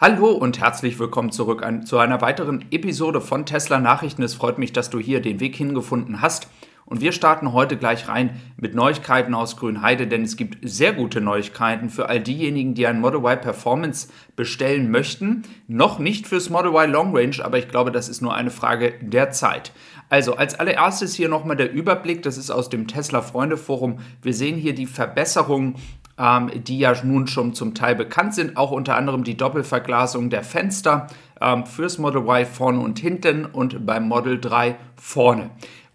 Hallo und herzlich willkommen zurück an, zu einer weiteren Episode von Tesla Nachrichten. Es freut mich, dass du hier den Weg hingefunden hast. Und wir starten heute gleich rein mit Neuigkeiten aus Grünheide, denn es gibt sehr gute Neuigkeiten für all diejenigen, die ein Model Y Performance bestellen möchten. Noch nicht fürs Model Y Long Range, aber ich glaube, das ist nur eine Frage der Zeit. Also als allererstes hier nochmal der Überblick, das ist aus dem Tesla Freunde Forum. Wir sehen hier die Verbesserungen ähm, die ja nun schon zum Teil bekannt sind, auch unter anderem die Doppelverglasung der Fenster ähm, fürs Model Y vorne und hinten und beim Model 3 vorne.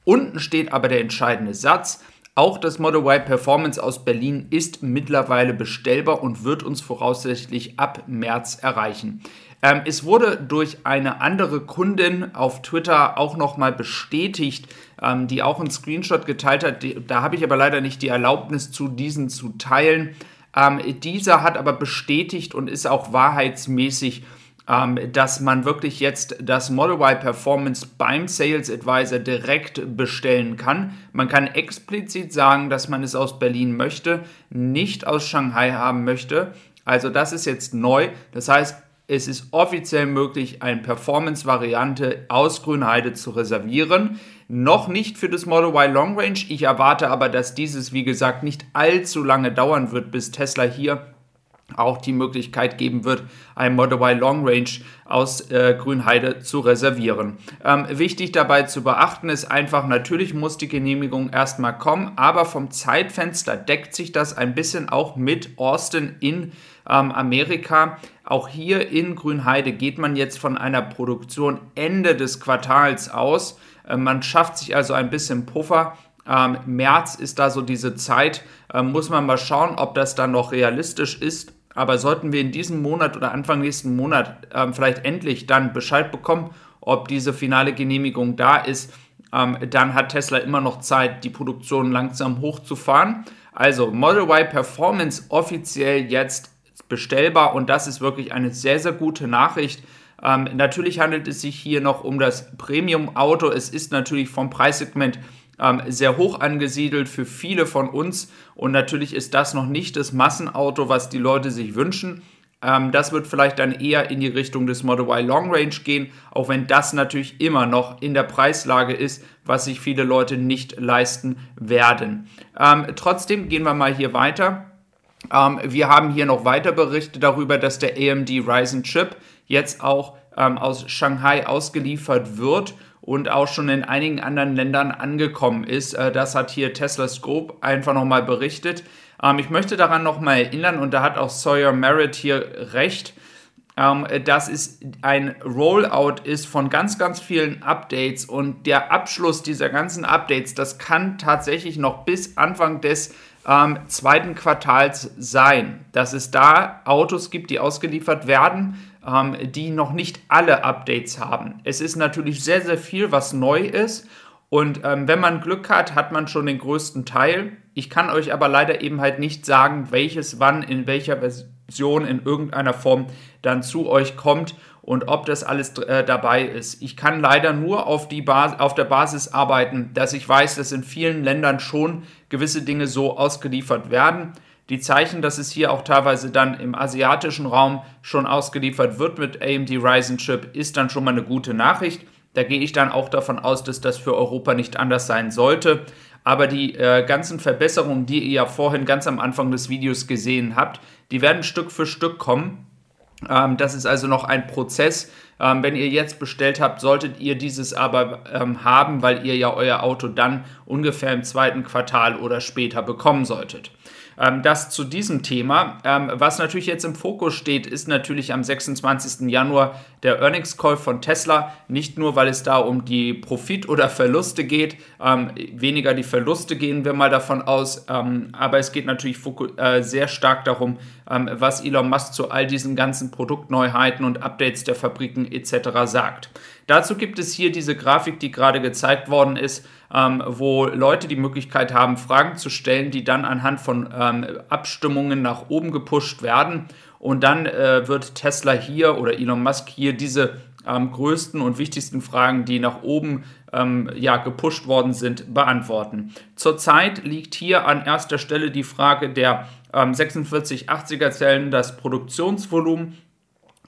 Unten steht aber der entscheidende Satz. Auch das Model Y Performance aus Berlin ist mittlerweile bestellbar und wird uns voraussichtlich ab März erreichen. Ähm, es wurde durch eine andere Kundin auf Twitter auch nochmal bestätigt, ähm, die auch einen Screenshot geteilt hat. Die, da habe ich aber leider nicht die Erlaubnis zu, diesen zu teilen. Ähm, dieser hat aber bestätigt und ist auch wahrheitsmäßig, dass man wirklich jetzt das Model Y Performance beim Sales Advisor direkt bestellen kann. Man kann explizit sagen, dass man es aus Berlin möchte, nicht aus Shanghai haben möchte. Also das ist jetzt neu. Das heißt, es ist offiziell möglich, eine Performance-Variante aus Grünheide zu reservieren. Noch nicht für das Model Y Long Range. Ich erwarte aber, dass dieses, wie gesagt, nicht allzu lange dauern wird, bis Tesla hier auch die Möglichkeit geben wird, ein Model Y Long Range aus äh, Grünheide zu reservieren. Ähm, wichtig dabei zu beachten ist einfach, natürlich muss die Genehmigung erstmal kommen, aber vom Zeitfenster deckt sich das ein bisschen auch mit Austin in ähm, Amerika. Auch hier in Grünheide geht man jetzt von einer Produktion Ende des Quartals aus. Äh, man schafft sich also ein bisschen Puffer. Ähm, März ist da so diese Zeit. Ähm, muss man mal schauen, ob das dann noch realistisch ist. Aber sollten wir in diesem Monat oder Anfang nächsten Monat ähm, vielleicht endlich dann Bescheid bekommen, ob diese finale Genehmigung da ist, ähm, dann hat Tesla immer noch Zeit, die Produktion langsam hochzufahren. Also Model Y Performance offiziell jetzt bestellbar und das ist wirklich eine sehr, sehr gute Nachricht. Ähm, natürlich handelt es sich hier noch um das Premium-Auto. Es ist natürlich vom Preissegment ähm, sehr hoch angesiedelt für viele von uns und natürlich ist das noch nicht das Massenauto, was die Leute sich wünschen. Ähm, das wird vielleicht dann eher in die Richtung des Model Y Long Range gehen, auch wenn das natürlich immer noch in der Preislage ist, was sich viele Leute nicht leisten werden. Ähm, trotzdem gehen wir mal hier weiter. Ähm, wir haben hier noch weiter Berichte darüber, dass der AMD Ryzen Chip jetzt auch ähm, aus Shanghai ausgeliefert wird und auch schon in einigen anderen Ländern angekommen ist. Äh, das hat hier Tesla Scope einfach nochmal berichtet. Ähm, ich möchte daran nochmal erinnern, und da hat auch Sawyer Merritt hier recht, ähm, dass es ein Rollout ist von ganz, ganz vielen Updates und der Abschluss dieser ganzen Updates, das kann tatsächlich noch bis Anfang des ähm, zweiten Quartals sein, dass es da Autos gibt, die ausgeliefert werden, ähm, die noch nicht alle Updates haben. Es ist natürlich sehr, sehr viel, was neu ist. Und ähm, wenn man Glück hat, hat man schon den größten Teil. Ich kann euch aber leider eben halt nicht sagen, welches wann in welcher Version in irgendeiner Form dann zu euch kommt und ob das alles äh, dabei ist. Ich kann leider nur auf, die auf der Basis arbeiten, dass ich weiß, dass in vielen Ländern schon gewisse Dinge so ausgeliefert werden. Die Zeichen, dass es hier auch teilweise dann im asiatischen Raum schon ausgeliefert wird mit AMD Ryzen Chip, ist dann schon mal eine gute Nachricht. Da gehe ich dann auch davon aus, dass das für Europa nicht anders sein sollte. Aber die äh, ganzen Verbesserungen, die ihr ja vorhin ganz am Anfang des Videos gesehen habt, die werden Stück für Stück kommen. Ähm, das ist also noch ein Prozess. Ähm, wenn ihr jetzt bestellt habt, solltet ihr dieses aber ähm, haben, weil ihr ja euer Auto dann ungefähr im zweiten Quartal oder später bekommen solltet. Ähm, das zu diesem Thema. Ähm, was natürlich jetzt im Fokus steht, ist natürlich am 26. Januar der Earnings Call von Tesla. Nicht nur, weil es da um die Profit- oder Verluste geht, ähm, weniger die Verluste gehen wir mal davon aus, ähm, aber es geht natürlich äh, sehr stark darum, ähm, was Elon Musk zu all diesen ganzen Produktneuheiten und Updates der Fabriken etc. sagt. Dazu gibt es hier diese Grafik, die gerade gezeigt worden ist, ähm, wo Leute die Möglichkeit haben, Fragen zu stellen, die dann anhand von ähm, Abstimmungen nach oben gepusht werden. Und dann äh, wird Tesla hier oder Elon Musk hier diese ähm, größten und wichtigsten Fragen, die nach oben ähm, ja, gepusht worden sind, beantworten. Zurzeit liegt hier an erster Stelle die Frage der ähm, 4680er Zellen, das Produktionsvolumen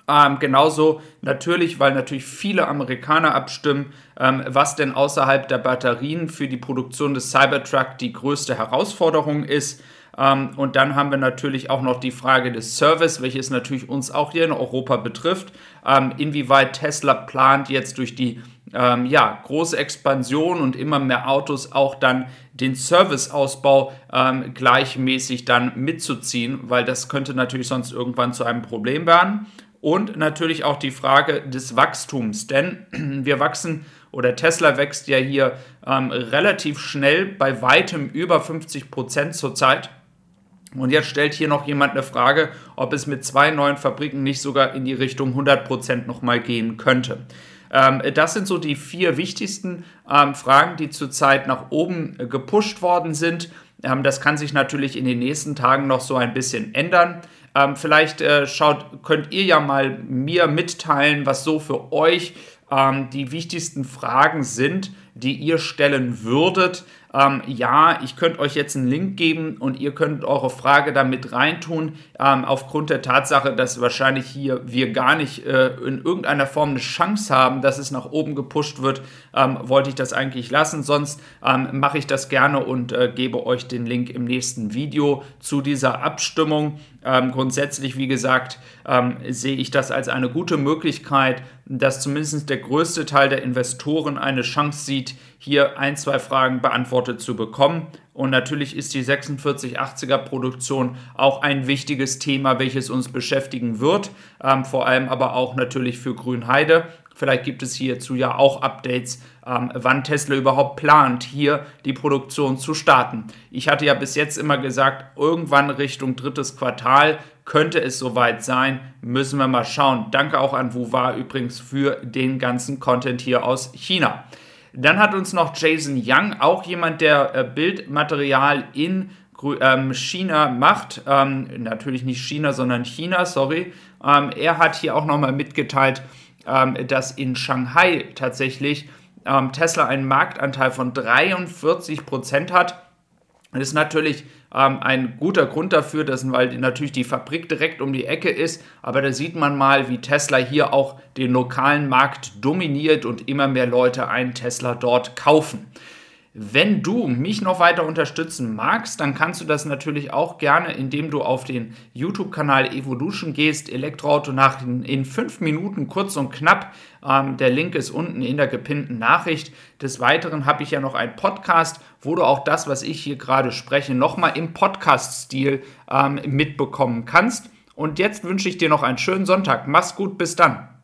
Ähm, genauso natürlich, weil natürlich viele Amerikaner abstimmen, ähm, was denn außerhalb der Batterien für die Produktion des Cybertruck die größte Herausforderung ist. Ähm, und dann haben wir natürlich auch noch die Frage des Service, welches natürlich uns auch hier in Europa betrifft. Ähm, inwieweit Tesla plant jetzt durch die ähm, ja, große Expansion und immer mehr Autos auch dann den Serviceausbau ähm, gleichmäßig dann mitzuziehen, weil das könnte natürlich sonst irgendwann zu einem Problem werden. Und natürlich auch die Frage des Wachstums, denn wir wachsen oder Tesla wächst ja hier ähm, relativ schnell bei weitem über 50 Prozent zurzeit. Und jetzt stellt hier noch jemand eine Frage, ob es mit zwei neuen Fabriken nicht sogar in die Richtung 100 Prozent nochmal gehen könnte. Ähm, das sind so die vier wichtigsten ähm, Fragen, die zurzeit nach oben äh, gepusht worden sind. Ähm, das kann sich natürlich in den nächsten Tagen noch so ein bisschen ändern. Ähm, vielleicht äh, schaut, könnt ihr ja mal mir mitteilen, was so für euch ähm, die wichtigsten Fragen sind, die ihr stellen würdet. Ähm, ja, ich könnte euch jetzt einen Link geben und ihr könnt eure Frage damit reintun. Ähm, aufgrund der Tatsache, dass wahrscheinlich hier wir gar nicht äh, in irgendeiner Form eine Chance haben, dass es nach oben gepusht wird, ähm, wollte ich das eigentlich lassen. Sonst ähm, mache ich das gerne und äh, gebe euch den Link im nächsten Video zu dieser Abstimmung. Ähm, grundsätzlich, wie gesagt, ähm, sehe ich das als eine gute Möglichkeit, dass zumindest der größte Teil der Investoren eine Chance sieht, hier ein, zwei Fragen beantwortet zu bekommen. Und natürlich ist die 4680er Produktion auch ein wichtiges Thema, welches uns beschäftigen wird, ähm, vor allem aber auch natürlich für Grünheide. Vielleicht gibt es hierzu ja auch Updates, ähm, wann Tesla überhaupt plant, hier die Produktion zu starten. Ich hatte ja bis jetzt immer gesagt, irgendwann Richtung drittes Quartal könnte es soweit sein. Müssen wir mal schauen. Danke auch an Wuwa übrigens für den ganzen Content hier aus China. Dann hat uns noch Jason Young, auch jemand, der äh, Bildmaterial in ähm, China macht. Ähm, natürlich nicht China, sondern China, sorry. Ähm, er hat hier auch nochmal mitgeteilt, dass in Shanghai tatsächlich ähm, Tesla einen Marktanteil von 43 Prozent hat. Das ist natürlich ähm, ein guter Grund dafür, dass, weil natürlich die Fabrik direkt um die Ecke ist. Aber da sieht man mal, wie Tesla hier auch den lokalen Markt dominiert und immer mehr Leute einen Tesla dort kaufen. Wenn du mich noch weiter unterstützen magst, dann kannst du das natürlich auch gerne, indem du auf den YouTube-Kanal Evolution gehst, Elektroauto-Nachrichten in fünf Minuten kurz und knapp. Ähm, der Link ist unten in der gepinnten Nachricht. Des Weiteren habe ich ja noch einen Podcast, wo du auch das, was ich hier gerade spreche, nochmal im Podcast-Stil ähm, mitbekommen kannst. Und jetzt wünsche ich dir noch einen schönen Sonntag. Mach's gut, bis dann.